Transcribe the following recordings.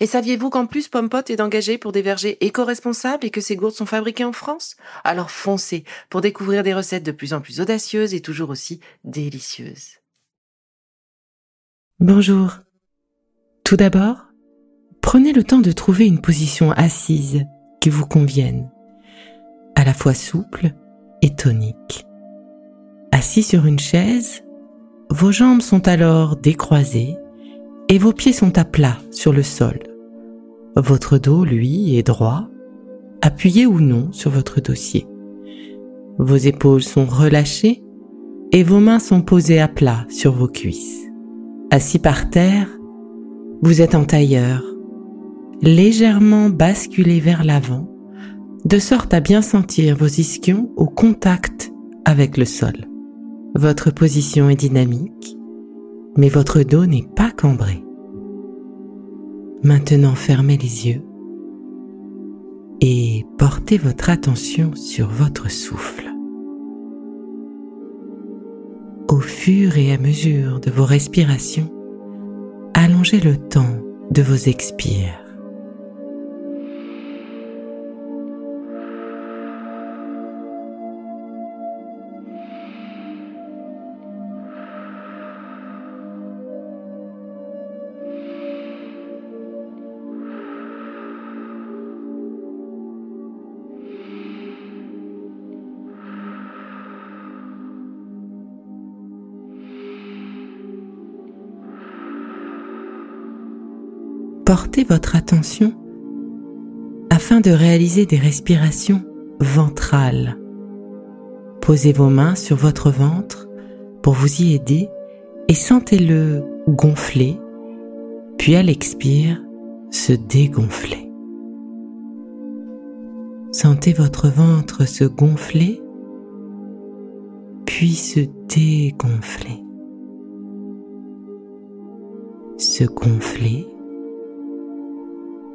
Et saviez-vous qu'en plus Pompot est engagé pour des vergers éco-responsables et que ces gourdes sont fabriquées en France? Alors foncez pour découvrir des recettes de plus en plus audacieuses et toujours aussi délicieuses. Bonjour. Tout d'abord, prenez le temps de trouver une position assise qui vous convienne, à la fois souple et tonique. Assis sur une chaise, vos jambes sont alors décroisées et vos pieds sont à plat sur le sol. Votre dos, lui, est droit, appuyé ou non sur votre dossier. Vos épaules sont relâchées et vos mains sont posées à plat sur vos cuisses. Assis par terre, vous êtes en tailleur, légèrement basculé vers l'avant, de sorte à bien sentir vos ischions au contact avec le sol. Votre position est dynamique mais votre dos n'est pas cambré. Maintenant fermez les yeux et portez votre attention sur votre souffle. Au fur et à mesure de vos respirations, allongez le temps de vos expires. Portez votre attention afin de réaliser des respirations ventrales. Posez vos mains sur votre ventre pour vous y aider et sentez-le gonfler, puis à l'expire se dégonfler. Sentez votre ventre se gonfler, puis se dégonfler. Se gonfler,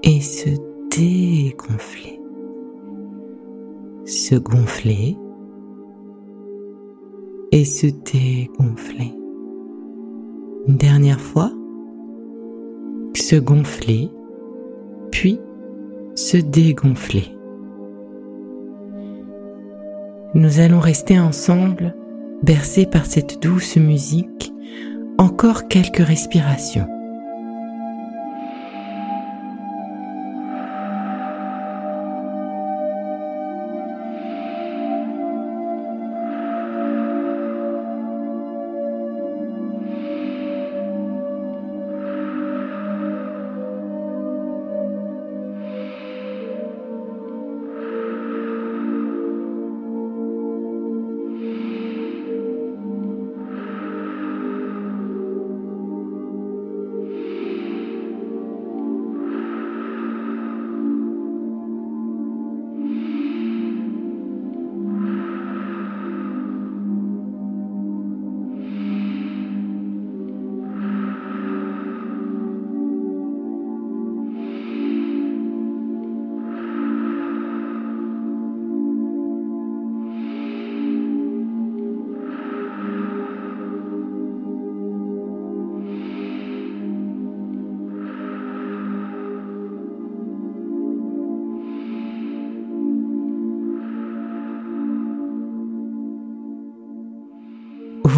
et se dégonfler. Se gonfler et se dégonfler. Une dernière fois, se gonfler, puis se dégonfler. Nous allons rester ensemble, bercés par cette douce musique, encore quelques respirations.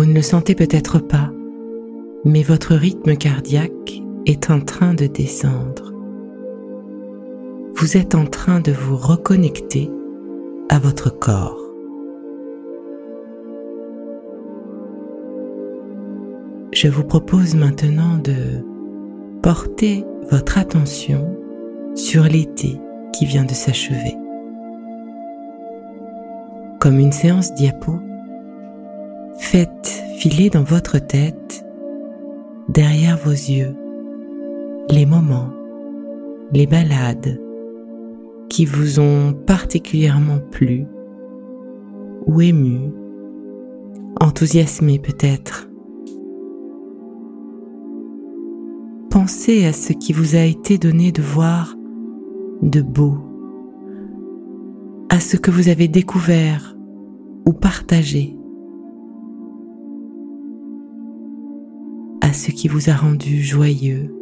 Vous ne le sentez peut-être pas, mais votre rythme cardiaque est en train de descendre. Vous êtes en train de vous reconnecter à votre corps. je vous propose maintenant de porter votre attention sur l'été qui vient de s'achever. Comme une séance diapo, faites filer dans votre tête, derrière vos yeux, les moments, les balades qui vous ont particulièrement plu ou ému, enthousiasmé peut-être. Pensez à ce qui vous a été donné de voir de beau, à ce que vous avez découvert ou partagé, à ce qui vous a rendu joyeux,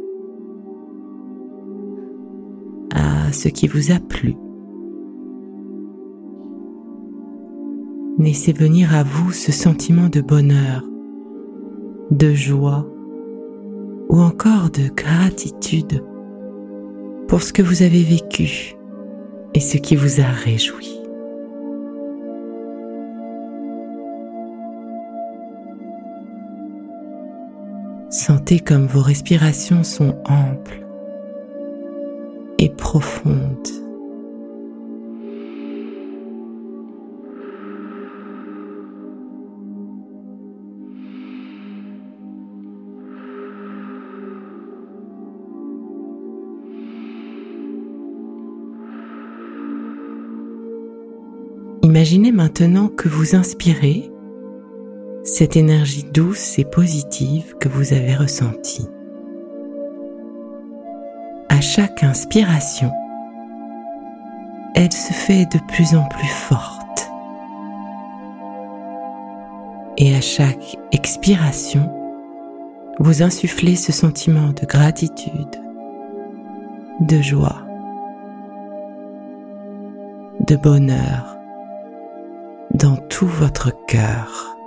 à ce qui vous a plu. Laissez venir à vous ce sentiment de bonheur, de joie ou encore de gratitude pour ce que vous avez vécu et ce qui vous a réjoui. Sentez comme vos respirations sont amples et profondes. Imaginez maintenant que vous inspirez cette énergie douce et positive que vous avez ressentie. À chaque inspiration, elle se fait de plus en plus forte. Et à chaque expiration, vous insufflez ce sentiment de gratitude, de joie, de bonheur dans tout votre cœur.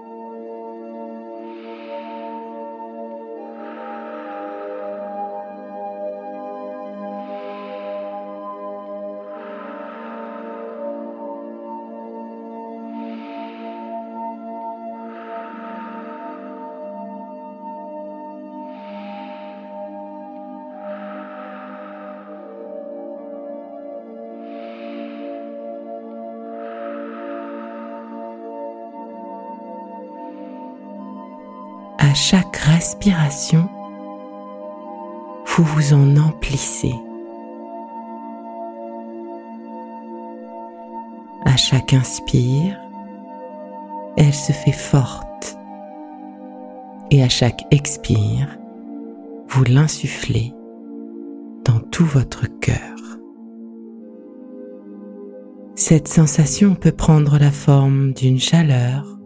À chaque respiration, vous vous en emplissez. À chaque inspire, elle se fait forte. Et à chaque expire, vous l'insufflez dans tout votre cœur. Cette sensation peut prendre la forme d'une chaleur,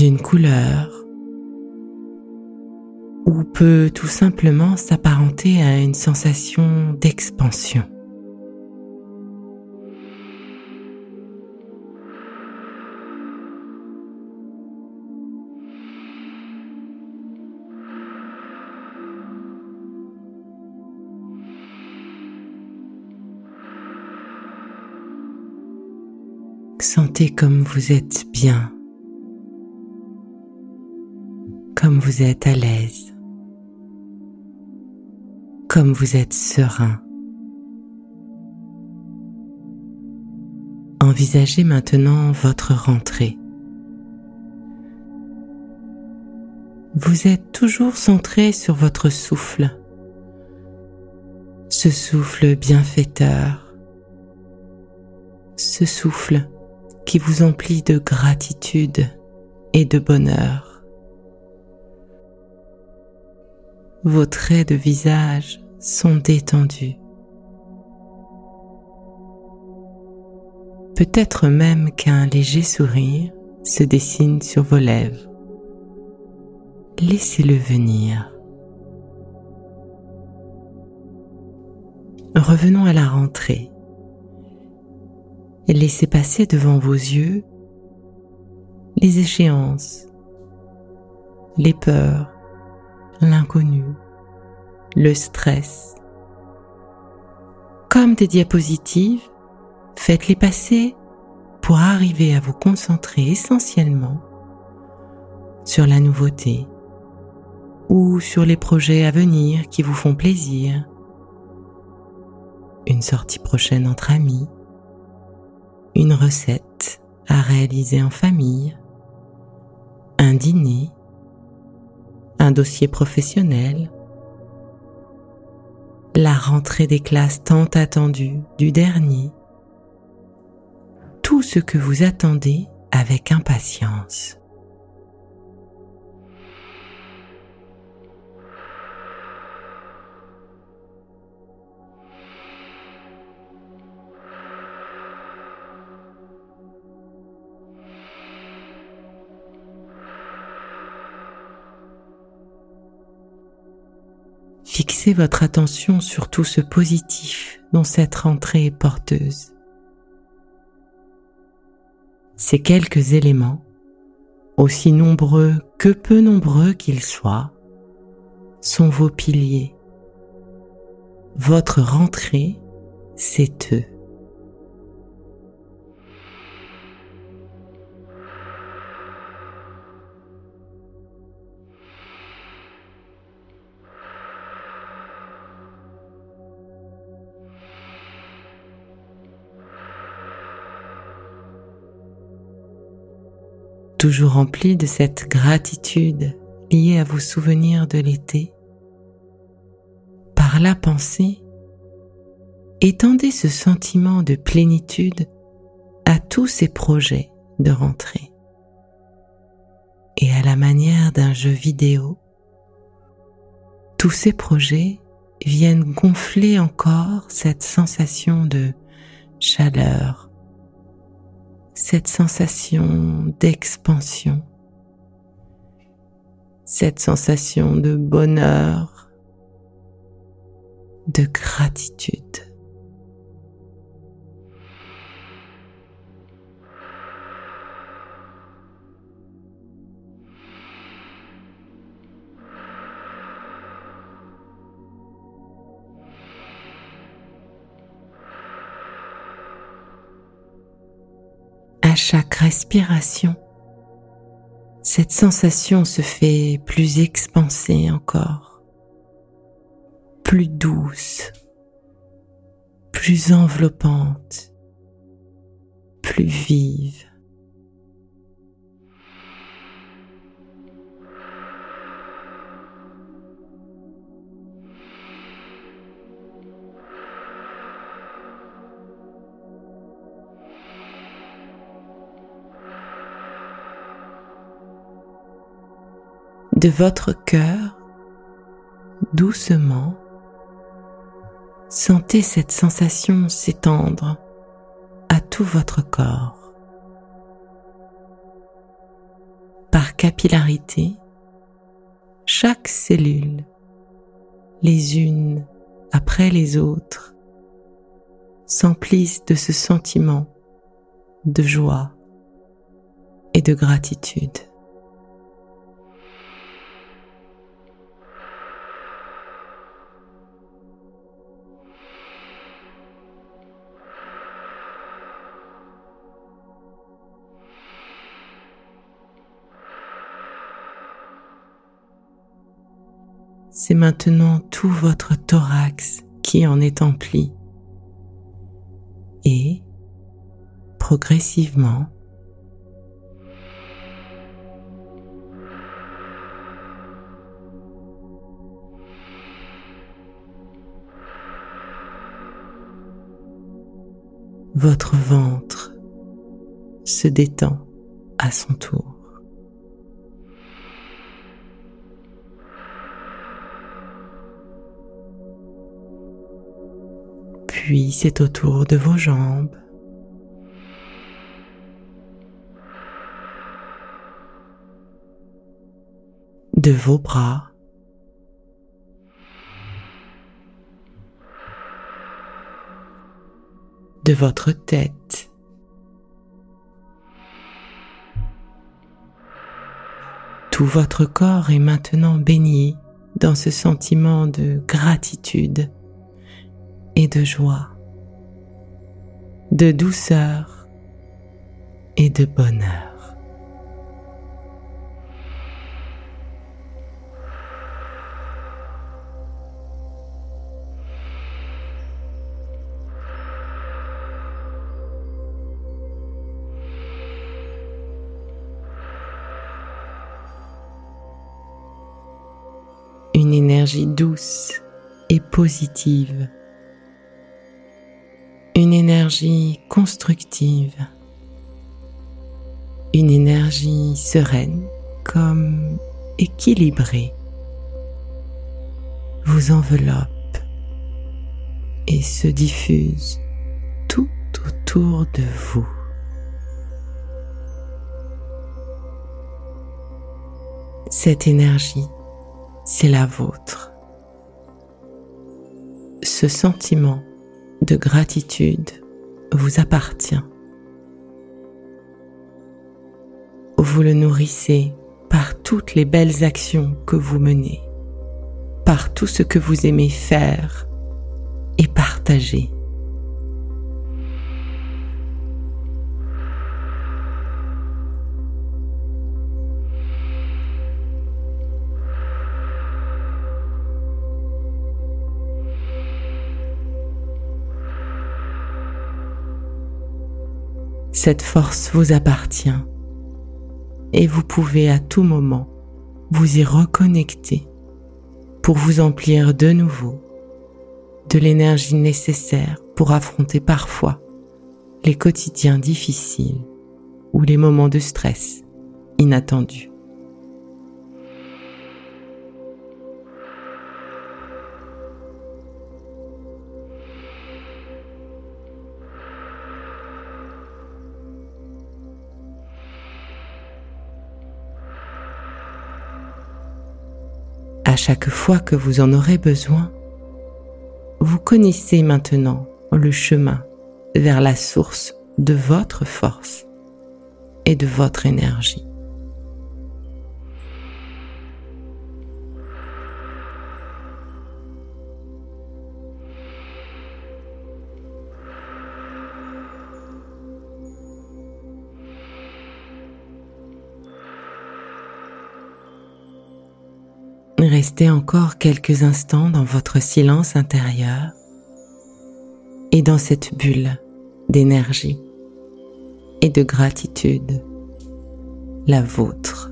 d'une couleur ou peut tout simplement s'apparenter à une sensation d'expansion. Sentez comme vous êtes bien vous êtes à l'aise, comme vous êtes serein. Envisagez maintenant votre rentrée. Vous êtes toujours centré sur votre souffle, ce souffle bienfaiteur, ce souffle qui vous emplit de gratitude et de bonheur. Vos traits de visage sont détendus. Peut-être même qu'un léger sourire se dessine sur vos lèvres. Laissez-le venir. Revenons à la rentrée. Laissez passer devant vos yeux les échéances, les peurs, l'inconnu, le stress. Comme des diapositives, faites-les passer pour arriver à vous concentrer essentiellement sur la nouveauté ou sur les projets à venir qui vous font plaisir. Une sortie prochaine entre amis, une recette à réaliser en famille, un dîner, dossier professionnel, la rentrée des classes tant attendue du dernier, tout ce que vous attendez avec impatience. Fixez votre attention sur tout ce positif dont cette rentrée est porteuse. Ces quelques éléments, aussi nombreux que peu nombreux qu'ils soient, sont vos piliers. Votre rentrée, c'est eux. Toujours rempli de cette gratitude liée à vos souvenirs de l'été, par la pensée, étendez ce sentiment de plénitude à tous ces projets de rentrée. Et à la manière d'un jeu vidéo, tous ces projets viennent gonfler encore cette sensation de chaleur, cette sensation d'expansion, cette sensation de bonheur, de gratitude. Chaque respiration, cette sensation se fait plus expansée encore, plus douce, plus enveloppante, plus vive. De votre cœur, doucement, sentez cette sensation s'étendre à tout votre corps. Par capillarité, chaque cellule, les unes après les autres, s'emplissent de ce sentiment de joie et de gratitude. C'est maintenant tout votre thorax qui en est empli. Et, progressivement, votre ventre se détend à son tour. C'est au tour de vos jambes. De vos bras. De votre tête. Tout votre corps est maintenant baigné dans ce sentiment de gratitude et de joie, de douceur et de bonheur. Une énergie douce et positive une énergie constructive, une énergie sereine comme équilibrée vous enveloppe et se diffuse tout autour de vous. Cette énergie, c'est la vôtre. Ce sentiment de gratitude vous appartient. Vous le nourrissez par toutes les belles actions que vous menez, par tout ce que vous aimez faire et partager. Cette force vous appartient et vous pouvez à tout moment vous y reconnecter pour vous emplir de nouveau de l'énergie nécessaire pour affronter parfois les quotidiens difficiles ou les moments de stress inattendus. Chaque fois que vous en aurez besoin, vous connaissez maintenant le chemin vers la source de votre force et de votre énergie. Restez encore quelques instants dans votre silence intérieur et dans cette bulle d'énergie et de gratitude, la vôtre.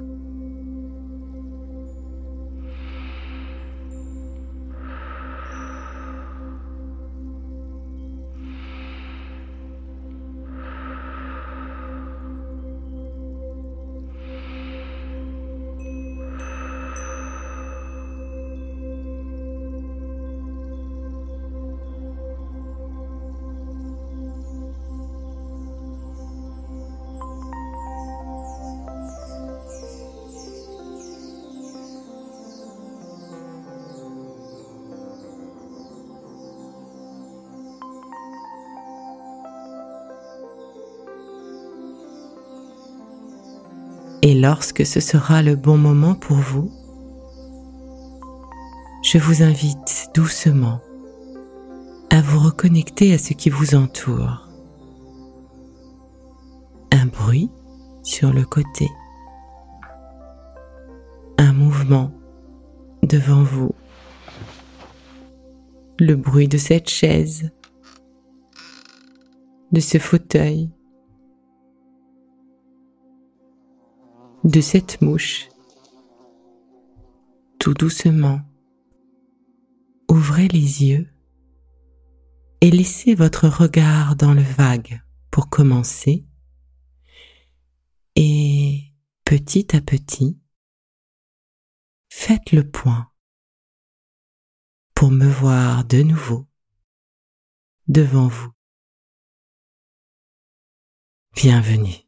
Et lorsque ce sera le bon moment pour vous, je vous invite doucement à vous reconnecter à ce qui vous entoure. Un bruit sur le côté. Un mouvement devant vous. Le bruit de cette chaise. De ce fauteuil. De cette mouche. Tout doucement, ouvrez les yeux et laissez votre regard dans le vague pour commencer. Et petit à petit, faites le point pour me voir de nouveau devant vous. Bienvenue.